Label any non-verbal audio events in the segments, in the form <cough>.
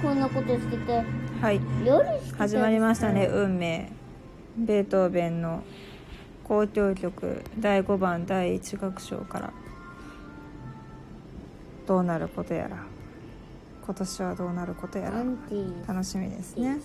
こんなことしてて。はい。夜してた始まりましたね運命。ベートーベンの交響曲第5番第1楽章から。どうなることやら。今年はどうなることやら。楽しみですね。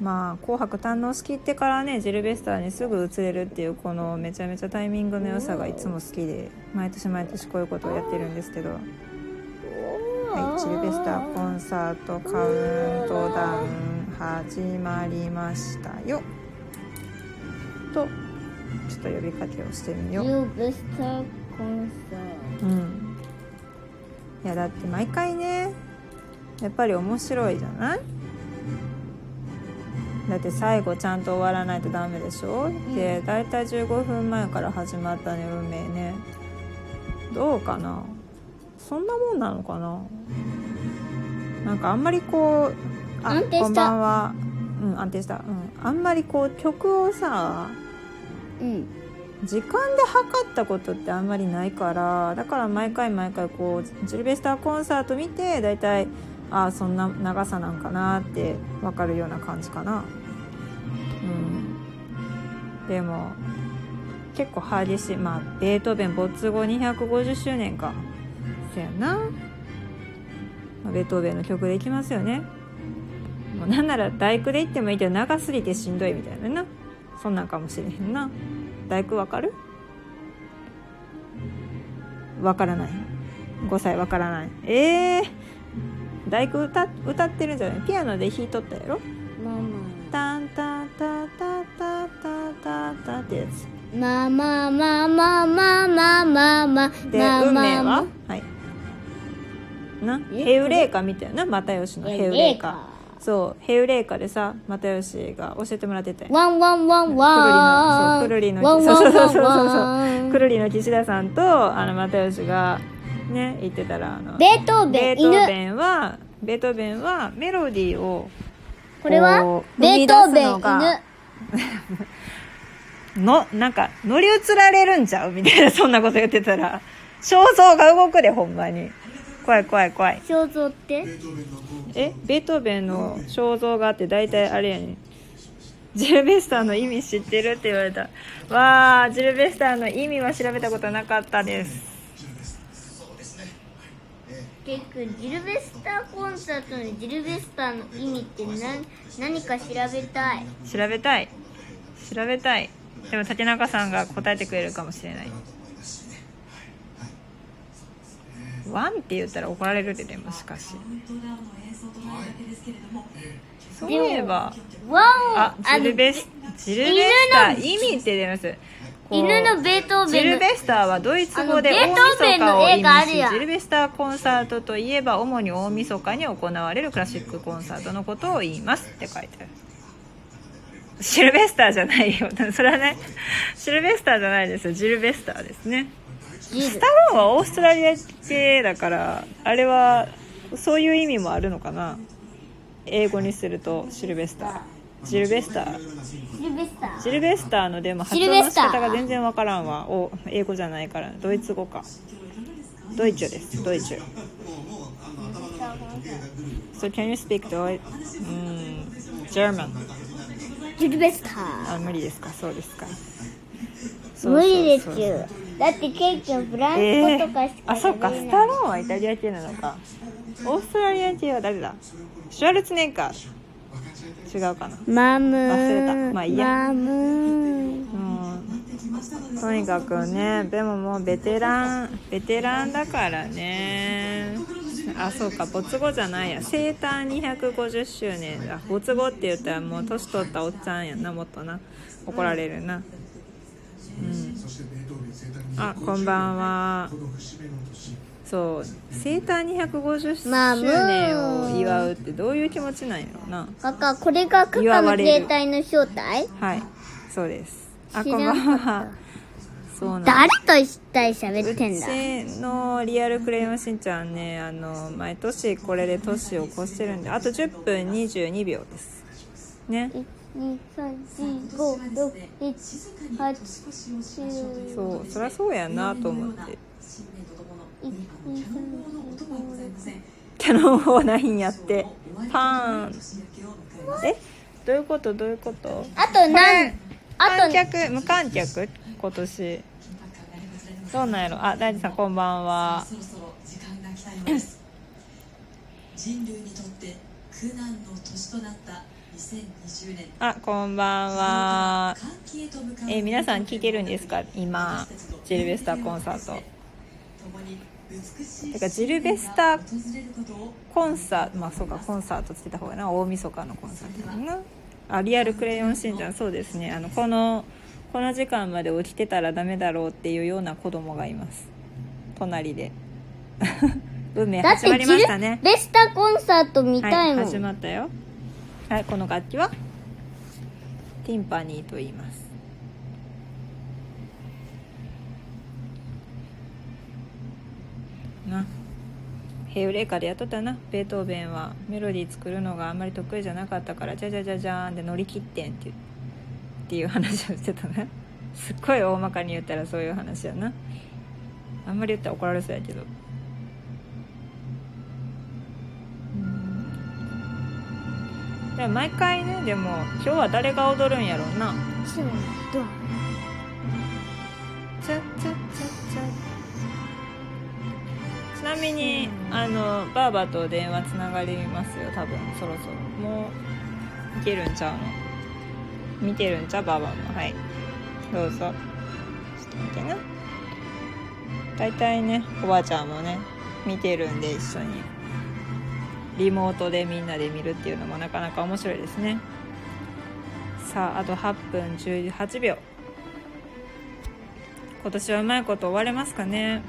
まあ「紅白」堪能しきってからねジルベスターにすぐ移れるっていうこのめちゃめちゃタイミングの良さがいつも好きで毎年毎年こういうことをやってるんですけどはい、ジルベスターコンサートカウントダウン始まりましたよ。とちょっと呼びかけをしてみよう。ベスターコンサーうん。いやだって毎回ねやっぱり面白いじゃない？だって最後ちゃんと終わらないとダメでしょ、で大体15分前から始まったね運命ね。どうかな？そんなもんなのかな？なんかあんまりこうあ安定した。こんばんは。うん安定した。うん。あんまりこう曲をさうん。時間で測ったことってあんまりないからだから毎回毎回こうジルベスターコンサート見て大体ああそんな長さなんかなって分かるような感じかな。うん。でも結構激しい。まあベートーベン没後250周年か。そやな、まあベートーベンの曲でいきますよね。もうなんなら大工で行ってもいいけど長すぎてしんどいみたいなな。そんなんかもしれへんな。大工わかる？わからない。5歳わからない。ええー、大工歌歌ってるんじゃない？ピアノで弾いとったやろ？マタンタタタタタタタってやつママママママママでマ運命マははいな？えヘウレーカみたいな？又吉のヘウレーカ。カそうヘウレーカでさ又吉が教えてもらってて。ワンワンワンワン。くるりのそうそうそうそうそうくるりの岸田さんとあの又吉がね言ってたらあのベートーベン。ベートー犬ベンはベートーベンはメロディーをこれは？ベートーベン犬。<laughs> のなんか乗り移られるんちゃう？みたいなそんなこと言ってたら肖像が動くでほんまに怖い怖い怖い。肖像って？え？ベートーベンの肖像画って大体あれやね。んジルベスターの意味知ってるって言われた。わあジルベスターの意味は調べたことなかったです。結局ジルベスターコンサートのジルベスターの意味って何？何か調べたい。調べたい。調べたい。でも竹中さんが答えてくれるかもしれないワンって言ったら怒られるででもしかしそういえば。ワンあジルベスジルベスター意味って出ます。犬のベートージベンのルベスターはドイツ語で大晦日を意味しジルベスターコンサートといえば主に大晦日に行われるクラシックコンサートのことを言いますって書いてある。シルベスターじゃないよ。それはねシルベスターじゃないです。よジルベスターですねスタローンはオーストラリア系だからあれはそういう意味もあるのかな？英語にするとシルベスター。ジルベスター。ジルベスター。シルベスターのでも発音の仕方が全然わからんわ。お英語じゃないから。ドイツ語か。ドイツです。ドイツ。So can you speak Deutsch? うん、German ジルベスター。あ無理ですか？そうですか？無理です。よだって結局フランえス語とかしー、かあそっか。スタローンはイタリア系なのか。オーストラリア系は誰だ？シュワルツェネッガー。違うかな。マムー忘れた。まあいいや。マムーうん。とにかくねでももうベテラン。ベテランだからね。あそうか。没後じゃないや。生誕250周年だ。没後って言ったらもう年取ったおっちゃんやんなもっとな。怒られるな。うんあこんばんは。そう生誕250まあ周年を祝うってどういう気持ちなんやろな。カカこれがカカの携帯の正体？はいそうです。あ知こんばらんは。そうなん誰と一体喋ってんだ？うちのリアルクレヨンしんちゃんねあの毎年これで年を越してるんであと10分22秒です。ね2 3 4 5 6 7 8 9そうそりゃそうやなと思ってキャノン砲ないんやってパーンえどういうことどういうことあとなんあと観客無観客今年どうなんやろあ大地さんこんばんはそろそろ時間が来たようです人類にとって苦難の年となった2020年あこんばんは。えー皆さん聞いてるんですか？今ジルベスターコンサート。てかジルベスターコンサートまあそうかコンサートって言ってた方がな。大晦日のコンサートだな。あリアルクレヨンしんちゃん。そうですね。あのこのこの時間まで起きてたらダメだろうっていうような子供がいます。隣で。<laughs> 運命だって始まりましたね。ベスタコンサート見たはいいもん、始まったよはいこの楽器は？ティンパニーと言います。な。ヘウレカでやっとったな。ベートーベンはメロディー作るのがあんまり得意じゃなかったからじゃじゃじゃじゃーんで乗り切ってんってっていう話をしてたな。すっごい大まかに言ったらそういう話やな。あんまり言ったら怒られそうやけど。でも毎回ねでも今日は誰が踊るんやろうな。そうどう？ちなみにあのバーバと電話つながりますよ多分。そろそろ。もういけるんちゃうの？見てるんちゃう？バーバも。はい。どうぞ。ちょっと見てな。大体ねおばあちゃんもね見てるんで一緒に。リモートでみんなで見るっていうのもなかなか面白いですね。さああと8分18秒。今年はうまいこと終われますかね？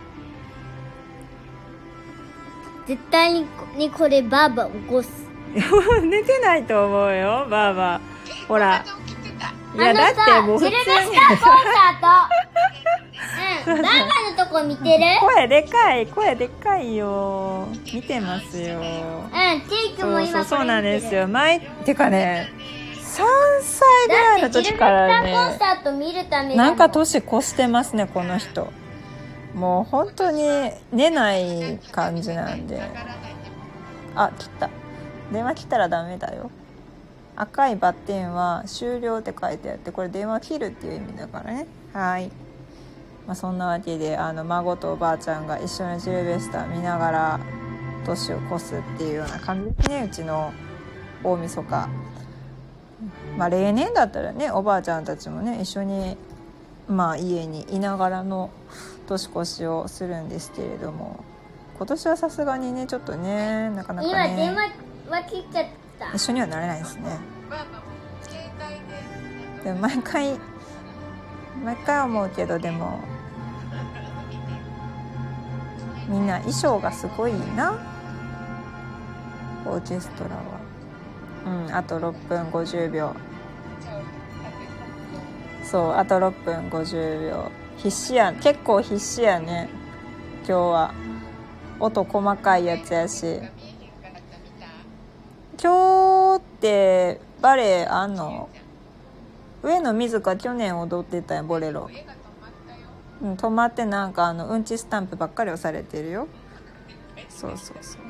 絶対にこれバーバ起こす。<laughs> 寝てないと思うよばあばほら。<laughs> いやだってさもう普通に。タコンサート見てる？声でかい声でかいよ。見てますよ。うんケイ君もそう今そうそうなんですよ。こ毎てかね3歳ぐらいの時からタコンねサート見るためなんかと年越してますねこの人。もう本当に寝ない感じなんで。あ切った。電話切ったらダメだよ。赤いバッテンは終了って書いてあってこれ電話切るっていう意味だからね。はい、まあ、そんなわけであの孫とおばあちゃんが一緒にジルベスター見ながら年を越すっていうような感じ。ですねうちの大晦日。まあ例年だったらねおばあちゃんたちもね一緒にまあ家にいながらの年越しをするんですけれども今年はさすがにねちょっとねなかなか今電ね話は切っちゃった。一緒にはなれないですね。でも毎回毎回思うけどでもみんな衣装がすごいな。オーケストラは。うんあと6分50秒。そうあと6分50秒。必死や結構必死やね。今日は。音細かいやつやし。今日ってバレエあんの？上野水香去年踊ってたよボレロ。うん止まってなんかあのうんちスタンプばっかり押されてるよ。そうそうそう。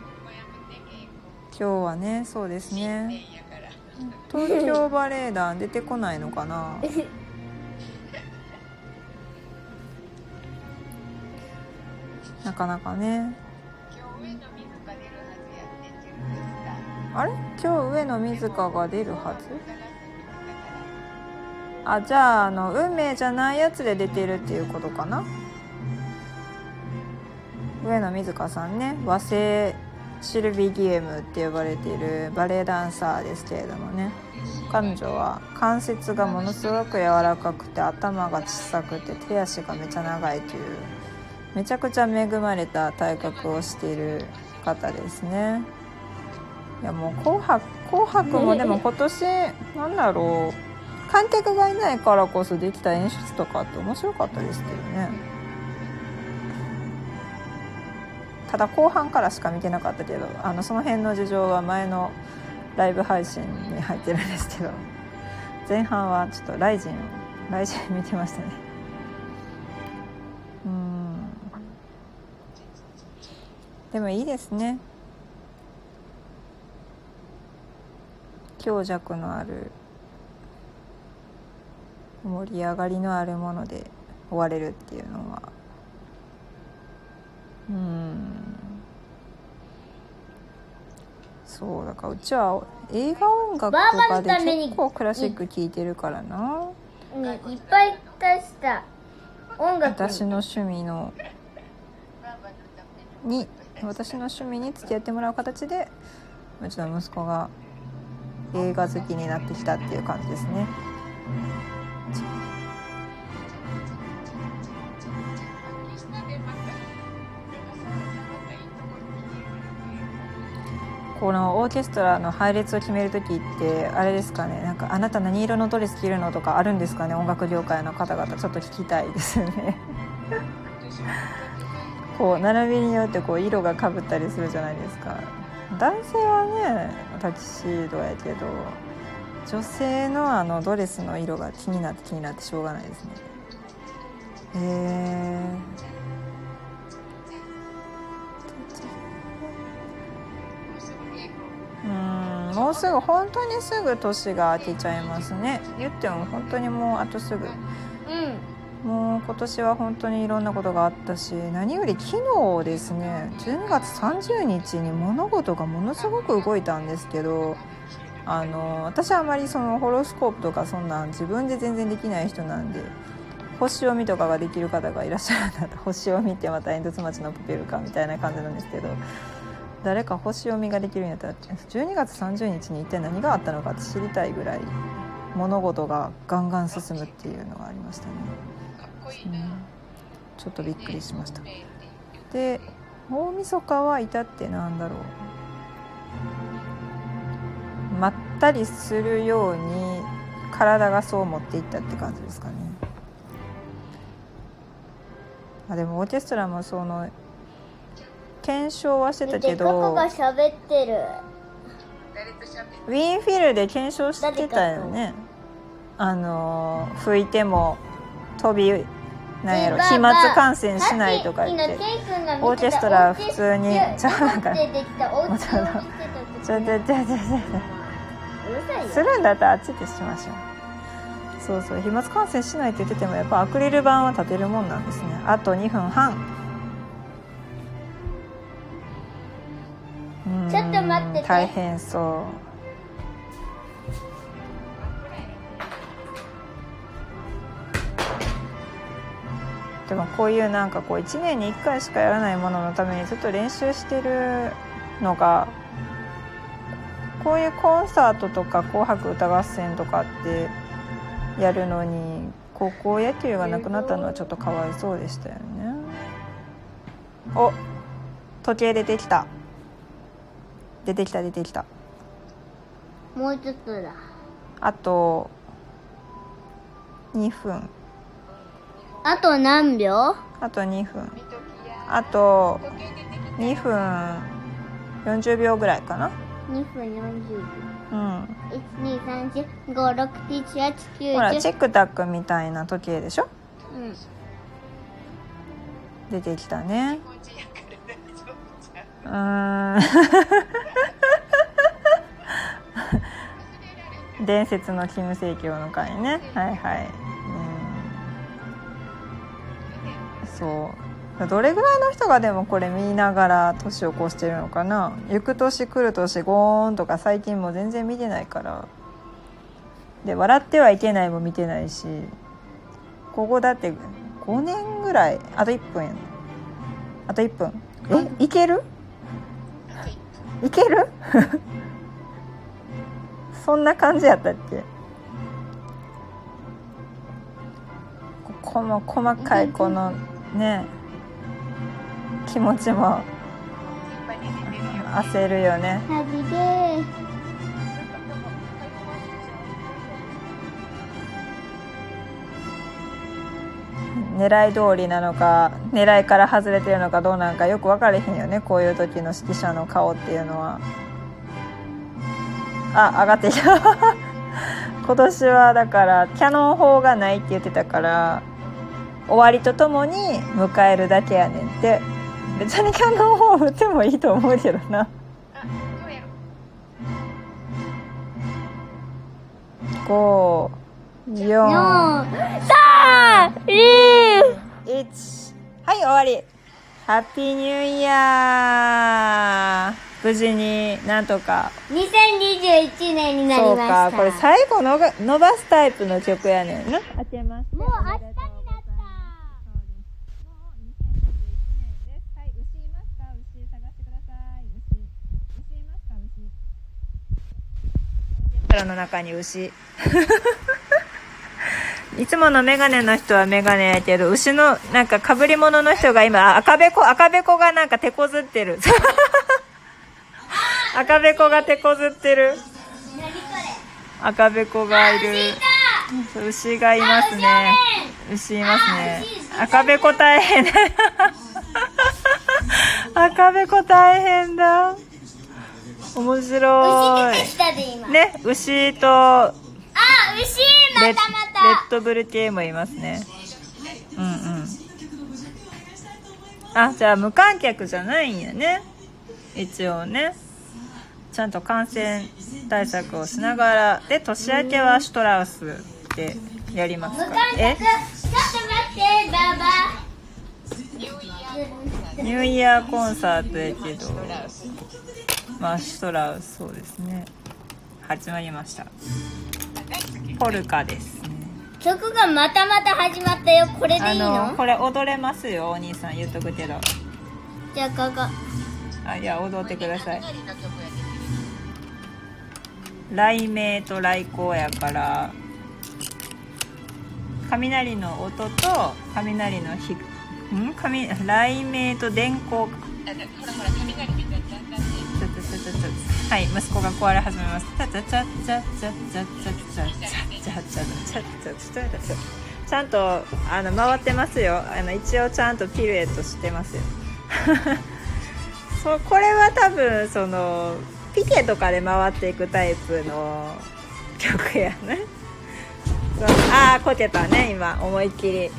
今日はねそうですね。東京バレエ団出てこないのかな？なかなかね。あれ？今日上野水香が出るはず？あじゃああの運命じゃないやつで出てるっていうことかな？上野水香さんね。和製シルビー・ギエムって呼ばれているバレエダンサーですけれどもね。彼女は関節がものすごく柔らかくて頭が小さくて手足がめちゃ長いというめちゃくちゃ恵まれた体格をしている方ですね。いやもう紅白紅白もでも今年なんだろう。観客がいないからこそできた演出とかって面白かったですけどね。ただ後半からしか見てなかったけどあのその辺の事情は前のライブ配信に入ってるんですけど前半はちょっとライジンライジン見てましたね。うん。でもいいですね。強弱のある盛り上がりのあるもので終われるっていうのは。うん。そうだからうちは映画音楽とかで結構クラシック聴いてるからな。うんいっぱい出した音楽。私の趣味のに私の趣味に付き合ってもらう形でうちの息子が映画好きになってきたっていう感じですねこのオーケストラの配列を決める時ってあれですかねなんかあなた何色のドレス着るのとかあるんですかね音楽業界の方々ちょっと聞きたいですよね。こう並びによってこう色がかぶったりするじゃないですか。男性はねタキシードやけど女性のあのドレスの色が気になって気になってしょうがないですね。へえうもうすぐ本当にすぐ年が明けちゃいますね。言っても本当にもうあとすぐ。うん。もう今年は本当にいろんなことがあったし何より昨日ですね12月30日に物事がものすごく動いたんですけどあの私はあまりそのホロスコープとかそんなん自分で全然できない人なんで星読みとかができる方がいらっしゃるんだったら星読みってまた煙突町のプペルかみたいな感じなんですけど誰か星読みができるんやったら12月30日に一体何があったのかって知りたいぐらい物事がガンガン進むっていうのがありましたね。うんちょっとびっくりしました。で大晦日は至ってなんだろう。まったりするように体がそう持っていったって感じですかね。あでもオーケストラもその検証はしてたけでココどが喋ってる。ウィーンフィルで検証してたよね。あのー吹いても飛びなんやろで飛沫感染しないとか言ってオーケストラ普通にちゃうなんか出てきたお家を見せた時ちょちょするんだったらあっちでしましょう。そうそう飛沫感染しないって言っててもやっぱアクリル板は立てるもんなんですね。あと2分半ちょっと待ってて。大変そう。でもこういうなんかこう1年に1回しかやらないもののためにずっと練習してるのがこういうコンサートとか「紅白歌合戦」とかってやるのに高校野球がなくなったのはちょっとかわいそうでしたよね。お時計出てきた出てきた出てきた。もうちょっとだ。あと2分。あと何秒？あと2分。あと2分40秒ぐらいかな。2分40秒。うん。12345678910ほらチェックタックみたいな時計でしょ？うん。出てきたね。うーん <laughs> 伝説のキム正教の会ね。はいはい。うん。そう。どれぐらいの人がでもこれ見ながら年を越してるのかな。行く年来る年ゴーンとか最近もう全然見てないから。で「笑ってはいけない」も見てないし。ここだって5年ぐらい。あと1分やねあと1分。え？いける？いける？<laughs> そんな感じやったっけ？ここの細かいこのね気持ちも焦るよね。狙い通りなのか狙いから外れてるのかどうなんかよく分かれへんよね。こういう時の指揮者の顔っていうのはあ上がってきた <laughs> 今年はだからキャノン砲がないって言ってたから終わりとともに迎えるだけやねんって別にキャノン砲撃ってもいいと思うけどな5、4、のさあい1。はい、終わり。ハッピーニューイヤー無事になんとか。2021年になりそうましたか、これ最後のが伸ばすタイプの曲やねんな。開けます。もう明日になったはい、牛いますか牛探してください。牛。牛いますか牛。オーケストラの中に牛。<laughs> いつものメガネの人はメガネやけど、牛のなんか被り物の人が今、赤べこ、赤べこがなんか手こずってる。赤べこが手こずってる。赤べこがいる。牛がいますね。牛いますね。赤べこ大変だ。<laughs> 赤べこ大変だ。面白い。ね、牛とあ牛レッまたまレッたドブル系もいますね。うんうん。あ、じゃあ無観客じゃないんやね。一応ね。ちゃんと感染対策をしながら。で、年明けはシュトラウスでやりますか無観客ちょえっと待ってババニューイヤーコンサートやけど、まあ、シュトラウス、そうですね。始まりました。ポルカですね。曲がまたまた始まったよこれであいいの？の、これ踊れますよ、お兄さん言っとくけど。じゃあここあ、いや、踊ってください。雷鳴と雷光やから雷の音と雷のひん？雷雷鳴と電光はい息子が壊れ始めます。ちゃんとあの回ってますよあの一応ちゃんとピルエットしてますよそうこれは多分そのピケとかで回っていくタイプの曲やね。そうああこけたね今思いっきり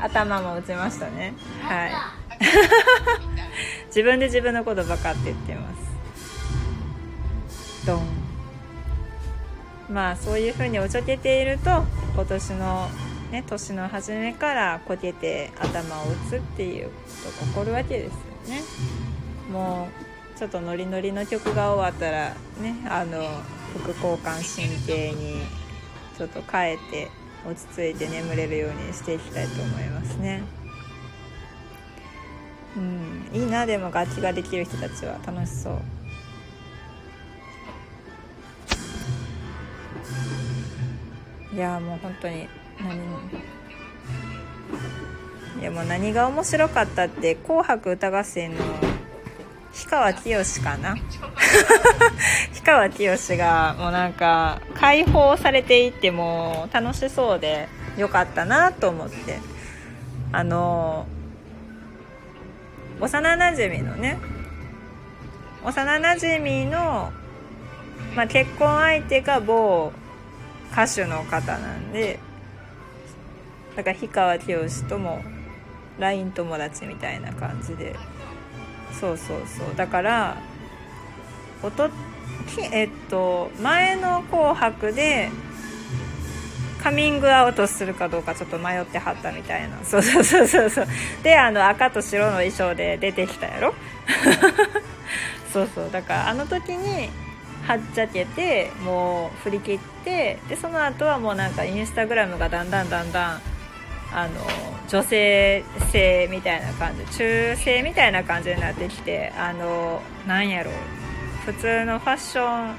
頭も打ちましたね。はい。<laughs> 自分で自分のことバカって言ってますドンまあそういうふうにおちょけていると今年のね年の初めからこけて頭を打つっていうことが起こるわけですよねもうちょっとノリノリの曲が終わったらねあの副交感神経にちょっと変えて落ち着いて眠れるようにしていきたいと思いますね。うん、いいなでも楽器ができる人たちは。楽しそう。いやもう本当に何いやもう何が面白かったって「紅白歌合戦」の氷川きよしかな。<laughs> 氷川きよしがもうなんか解放されていっても楽しそうでよかったなと思って。あの幼なじみのね幼なじみの、まあ、結婚相手が某歌手の方なんでだから氷川きよしとも LINE 友達みたいな感じで。そうそうそう。だからおとえっと前の「紅白」でカミングアウトするかどうかちょっと迷ってはったみたいな。そうそうそうそうそう。であの赤と白の衣装で出てきたやろ。<laughs> そうそう。だからあの時にはっちゃけてもう振り切ってでその後はもうなんかインスタグラムがだんだんだんだんあの女性性みたいな感じ中性みたいな感じになってきてあのなんやろう。普通のファッション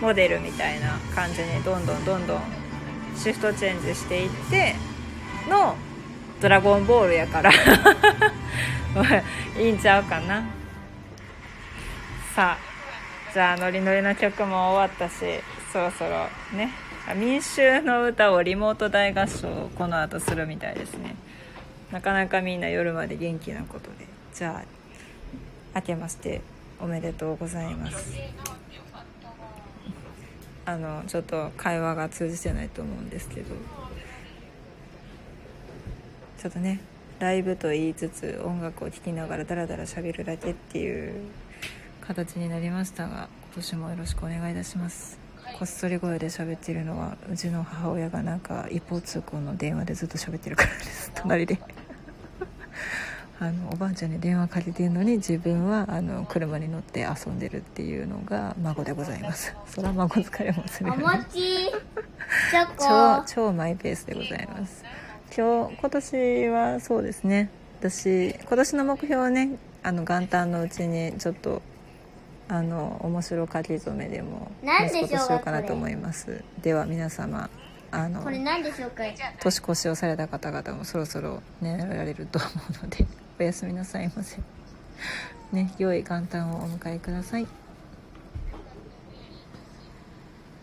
モデルみたいな感じにどんどんどんどんシフトチェンジしていっての「ドラゴンボール」やから。<laughs> いいんちゃうかな。さあじゃあノリノリの曲も終わったしそろそろね。民衆の歌をリモート大合唱をこの後するみたいですね。なかなかみんな夜まで元気なことで。じゃあ明けましておめでとうございます。あのちょっと会話が通じてないと思うんですけど。ちょっとねライブと言いつつ音楽を聴きながらダラダラ喋るだけっていう形になりましたが今年もよろしくお願いいたします。こっそり声で喋ってるのはうちの母親がなんか一方通行の電話でずっと喋ってるからです。隣で。<laughs> あのおばあちゃんに電話かけてるのに自分はあの車に乗って遊んでるっていうのが孫でございます。<laughs> そら孫疲れもするね。餅チョ <laughs> 超コ超マイペースでございます。今日今年はそうですね。私今年の目標はねあの元旦のうちにちょっとあの面白書き初めでもなんでしょうか息子としようかなと思います。では皆様あのこれ何でしょうか？年越しをされた方々もそろそろ寝られると思うのでおやすみなさいませ。ね良い元旦をお迎えください